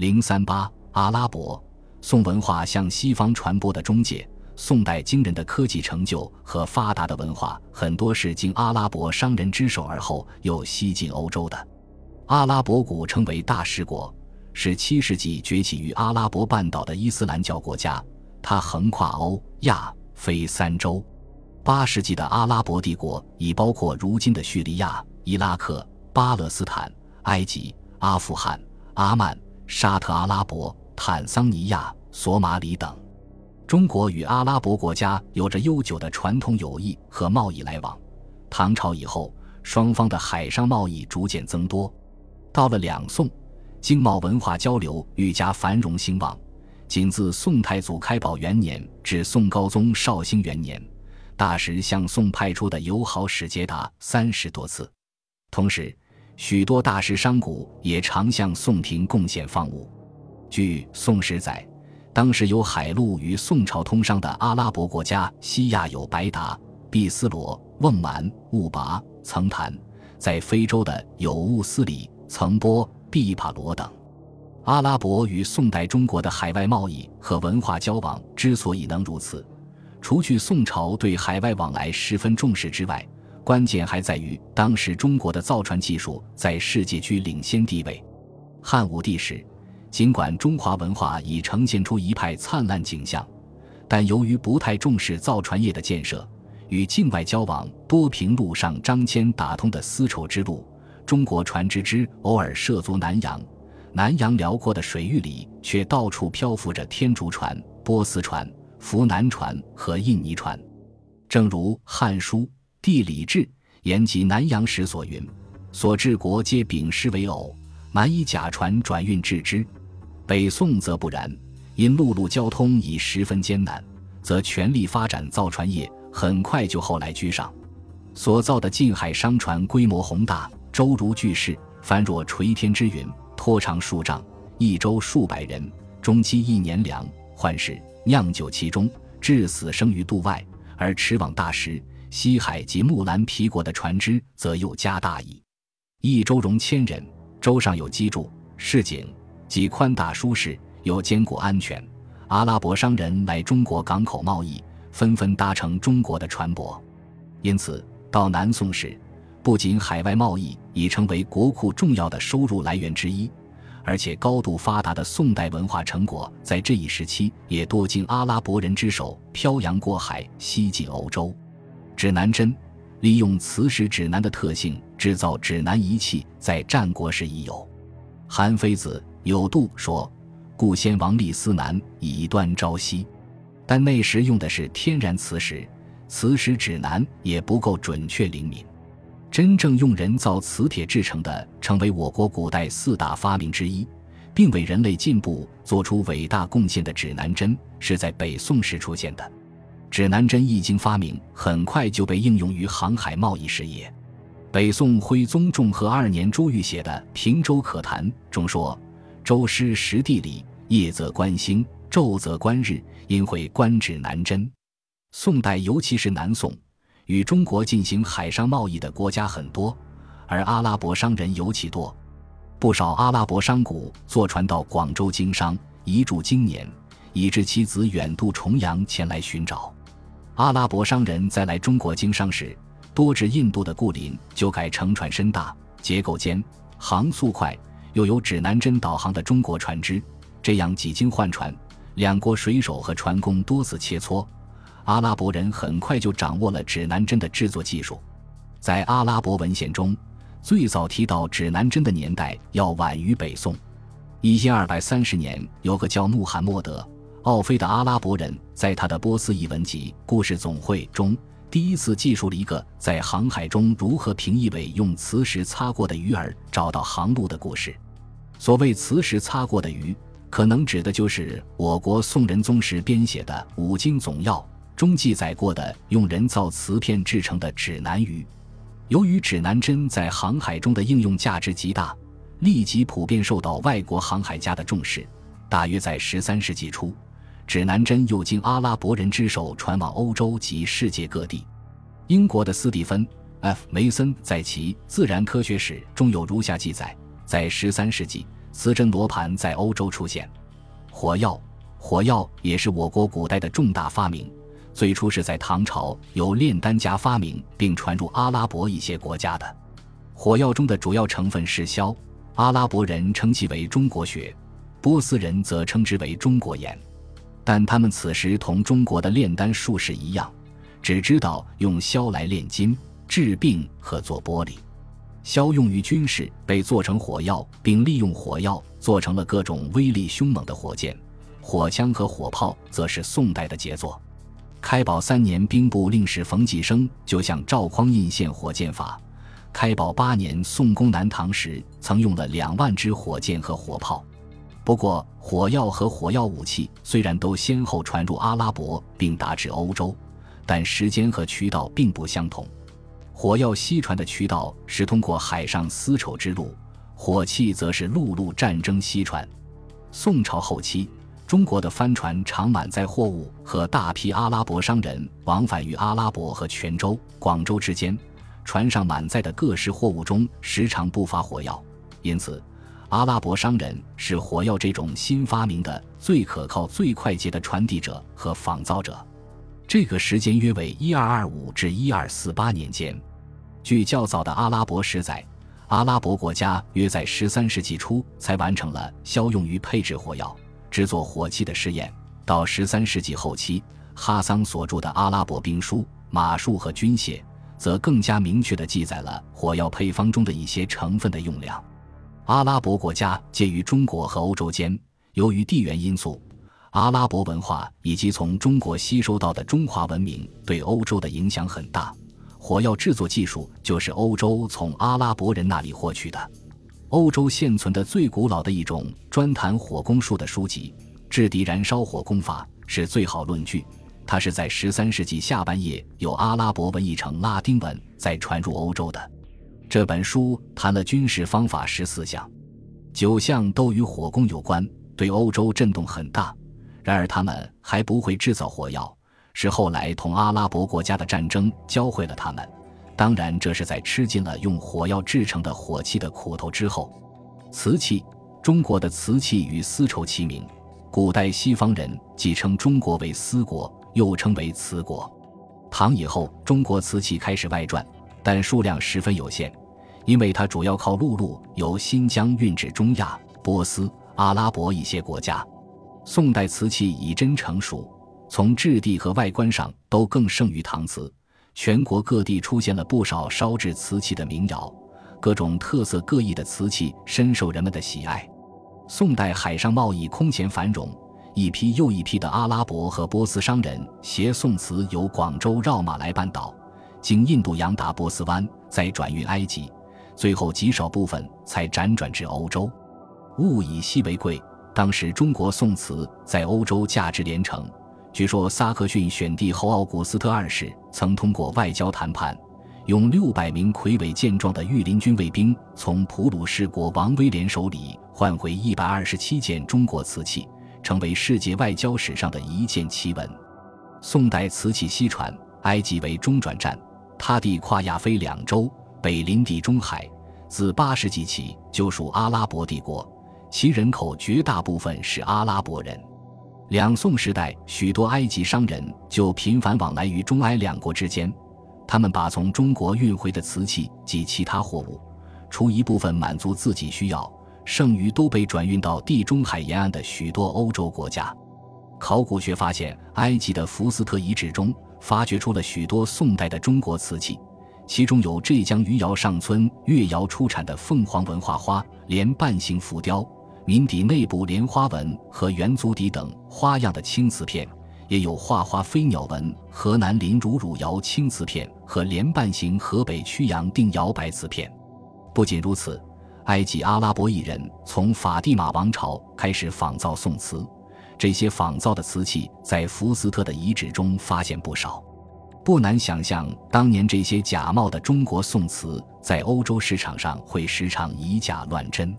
零三八阿拉伯宋文化向西方传播的中介。宋代惊人的科技成就和发达的文化，很多是经阿拉伯商人之手而后又西进欧洲的。阿拉伯古称为大食国，是七世纪崛起于阿拉伯半岛的伊斯兰教国家。它横跨欧亚非三洲。八世纪的阿拉伯帝国已包括如今的叙利亚、伊拉克、巴勒斯坦、埃及、阿富汗、阿曼、沙特阿拉伯、坦桑尼亚、索马里等。中国与阿拉伯国家有着悠久的传统友谊和贸易来往。唐朝以后，双方的海上贸易逐渐增多。到了两宋，经贸文化交流愈加繁荣兴旺。仅自宋太祖开宝元年至宋高宗绍兴元年，大使向宋派出的友好使节达三十多次。同时，许多大食商贾也常向宋廷贡献方物。据《宋史》载。当时有海路与宋朝通商的阿拉伯国家，西亚有白达、毕斯罗、瓮蛮、兀拔、曾坦；在非洲的有兀斯里、曾波、毕帕罗等。阿拉伯与宋代中国的海外贸易和文化交往之所以能如此，除去宋朝对海外往来十分重视之外，关键还在于当时中国的造船技术在世界居领先地位。汉武帝时。尽管中华文化已呈现出一派灿烂景象，但由于不太重视造船业的建设，与境外交往多凭陆上张骞打通的丝绸之路，中国船只之偶尔涉足南洋。南洋辽阔的水域里，却到处漂浮着天竺船、波斯船、扶南船和印尼船。正如《汉书·地理志·言及南阳时》所云：“所治国皆秉师为偶，蛮以甲船转运至之。”北宋则不然，因陆路交通已十分艰难，则全力发展造船业，很快就后来居上。所造的近海商船规模宏大，舟如巨势，帆若垂天之云，拖长数丈，一舟数百人，终积一年粮，患事酿酒其中，至死生于度外。而驰往大石、西海及木兰皮国的船只，则又加大矣。一舟容千人，舟上有机杼、市井。既宽大舒适，又坚固安全。阿拉伯商人来中国港口贸易，纷纷搭乘中国的船舶，因此到南宋时，不仅海外贸易已成为国库重要的收入来源之一，而且高度发达的宋代文化成果在这一时期也多经阿拉伯人之手漂洋过海，西进欧洲。指南针利用磁石指南的特性制造指南仪器，在战国时已有。韩非子。有度说：“故先王立思南，以端朝夕。”但那时用的是天然磁石，磁石指南也不够准确灵敏。真正用人造磁铁制成的，成为我国古代四大发明之一，并为人类进步做出伟大贡献的指南针，是在北宋时出现的。指南针一经发明，很快就被应用于航海贸易事业。北宋徽宗重和二年朱玉写的《平洲可谈》中说。周师识地理，夜则观星，昼则观日，因会观指南针。宋代，尤其是南宋，与中国进行海上贸易的国家很多，而阿拉伯商人尤其多。不少阿拉伯商贾坐船到广州经商，一住经年，以致其子远渡重洋前来寻找。阿拉伯商人在来中国经商时，多至印度的故林，就改乘船深大，结构坚，航速快。又有指南针导航的中国船只，这样几经换船，两国水手和船工多次切磋，阿拉伯人很快就掌握了指南针的制作技术。在阿拉伯文献中，最早提到指南针的年代要晚于北宋，一千二百三十年，有个叫穆罕默德·奥菲的阿拉伯人，在他的波斯译文集《故事总会》中。第一次记述了一个在航海中如何凭一尾用磁石擦过的鱼儿找到航路的故事。所谓磁石擦过的鱼，可能指的就是我国宋仁宗时编写的《五经总要》中记载过的用人造瓷片制成的指南鱼。由于指南针在航海中的应用价值极大，立即普遍受到外国航海家的重视。大约在十三世纪初。指南针又经阿拉伯人之手传往欧洲及世界各地。英国的斯蒂芬 ·F· 梅森在其《自然科学史》中有如下记载：在13世纪，磁针罗盘在欧洲出现。火药，火药也是我国古代的重大发明，最初是在唐朝由炼丹家发明并传入阿拉伯一些国家的。火药中的主要成分是硝，阿拉伯人称其为中国血，波斯人则称之为中国盐。但他们此时同中国的炼丹术士一样，只知道用硝来炼金、治病和做玻璃。硝用于军事，被做成火药，并利用火药做成了各种威力凶猛的火箭、火枪和火炮，则是宋代的杰作。开宝三年，兵部令史冯继生就向赵匡胤献火箭法。开宝八年，宋攻南唐时，曾用了两万支火箭和火炮。不过，火药和火药武器虽然都先后传入阿拉伯并达至欧洲，但时间和渠道并不相同。火药西传的渠道是通过海上丝绸之路，火器则是陆路战争西传。宋朝后期，中国的帆船常满载货物和大批阿拉伯商人往返于阿拉伯和泉州、广州之间。船上满载的各式货物中，时常不乏火药，因此，阿拉伯商人是火药这种新发明的最可靠、最快捷的传递者和仿造者。这个时间约为一二二五至一二四八年间。据较早的阿拉伯史载，阿拉伯国家约在十三世纪初才完成了消用于配置火药、制作火器的试验。到十三世纪后期，哈桑所著的《阿拉伯兵书》《马术和军械》。则更加明确地记载了火药配方中的一些成分的用量。阿拉伯国家介于中国和欧洲间，由于地缘因素，阿拉伯文化以及从中国吸收到的中华文明对欧洲的影响很大。火药制作技术就是欧洲从阿拉伯人那里获取的。欧洲现存的最古老的一种专谈火攻术的书籍《制敌燃烧火攻法》是最好论据。它是在十三世纪下半叶由阿拉伯文译成拉丁文，再传入欧洲的。这本书谈了军事方法十四项，九项都与火攻有关，对欧洲震动很大。然而他们还不会制造火药，是后来同阿拉伯国家的战争教会了他们。当然，这是在吃尽了用火药制成的火器的苦头之后。瓷器，中国的瓷器与丝绸齐名，古代西方人既称中国为丝国。又称为瓷国。唐以后，中国瓷器开始外传，但数量十分有限，因为它主要靠陆路由新疆运至中亚、波斯、阿拉伯一些国家。宋代瓷器已臻成熟，从质地和外观上都更胜于唐瓷。全国各地出现了不少烧制瓷器的民窑，各种特色各异的瓷器深受人们的喜爱。宋代海上贸易空前繁荣。一批又一批的阿拉伯和波斯商人携宋瓷由广州绕马来半岛，经印度洋达波斯湾，再转运埃及，最后极少部分才辗转至欧洲。物以稀为贵，当时中国宋瓷在欧洲价值连城。据说萨克逊选帝侯奥古斯特二世曾通过外交谈判，用六百名魁伟健壮的御林军卫兵从普鲁士国王威廉手里换回一百二十七件中国瓷器。成为世界外交史上的一件奇闻。宋代瓷器西传，埃及为中转站，他地跨亚非两洲，北临地中海，自八世纪起就属阿拉伯帝国，其人口绝大部分是阿拉伯人。两宋时代，许多埃及商人就频繁往来于中埃两国之间，他们把从中国运回的瓷器及其他货物，除一部分满足自己需要。剩余都被转运到地中海沿岸的许多欧洲国家。考古学发现，埃及的福斯特遗址中发掘出了许多宋代的中国瓷器，其中有浙江余姚上村越窑出产的凤凰文化花莲瓣形浮雕、民底内部莲花纹和圆足底等花样的青瓷片，也有画花飞鸟纹河南临汝汝窑青瓷片和莲瓣形河北曲阳定窑白瓷片。不仅如此。埃及阿拉伯艺人从法蒂玛王朝开始仿造宋瓷，这些仿造的瓷器在福斯特的遗址中发现不少，不难想象当年这些假冒的中国宋瓷在欧洲市场上会时常以假乱真。